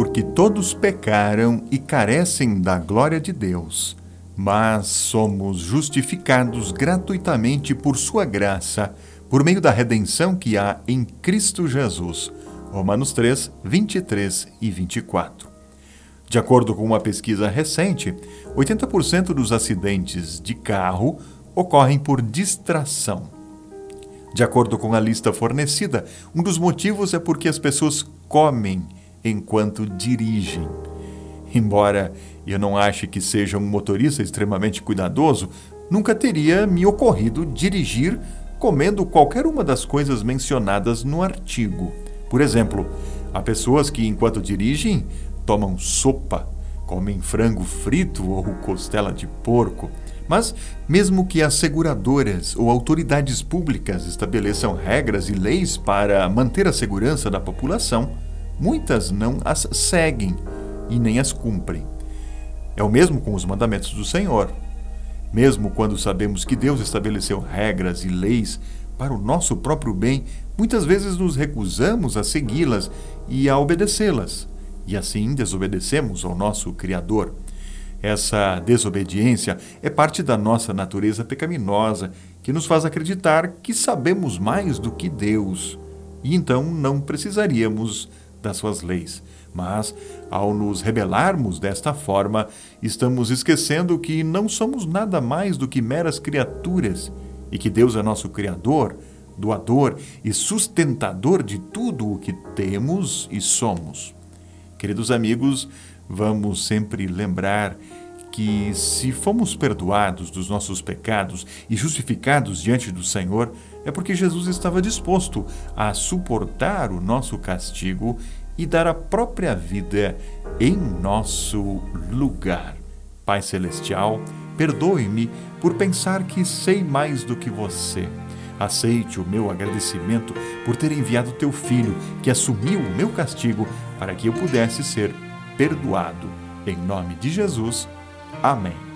porque todos pecaram e carecem da glória de Deus, mas somos justificados gratuitamente por Sua graça, por meio da redenção que há em Cristo Jesus. Romanos 3, 23 e 24. De acordo com uma pesquisa recente, 80% dos acidentes de carro ocorrem por distração. De acordo com a lista fornecida, um dos motivos é porque as pessoas comem enquanto dirigem. Embora eu não ache que seja um motorista extremamente cuidadoso, nunca teria me ocorrido dirigir comendo qualquer uma das coisas mencionadas no artigo. Por exemplo, há pessoas que, enquanto dirigem, tomam sopa, comem frango frito ou costela de porco. Mas, mesmo que as seguradoras ou autoridades públicas estabeleçam regras e leis para manter a segurança da população, muitas não as seguem e nem as cumprem. É o mesmo com os mandamentos do Senhor. Mesmo quando sabemos que Deus estabeleceu regras e leis para o nosso próprio bem, muitas vezes nos recusamos a segui-las e a obedecê-las, e assim desobedecemos ao nosso Criador. Essa desobediência é parte da nossa natureza pecaminosa, que nos faz acreditar que sabemos mais do que Deus, e então não precisaríamos das suas leis. Mas, ao nos rebelarmos desta forma, estamos esquecendo que não somos nada mais do que meras criaturas e que Deus é nosso Criador, doador e sustentador de tudo o que temos e somos. Queridos amigos, vamos sempre lembrar que, se fomos perdoados dos nossos pecados e justificados diante do Senhor, é porque Jesus estava disposto a suportar o nosso castigo e dar a própria vida em nosso lugar. Pai Celestial, perdoe-me por pensar que sei mais do que você. Aceite o meu agradecimento por ter enviado teu filho, que assumiu o meu castigo para que eu pudesse ser perdoado. Em nome de Jesus. Amém.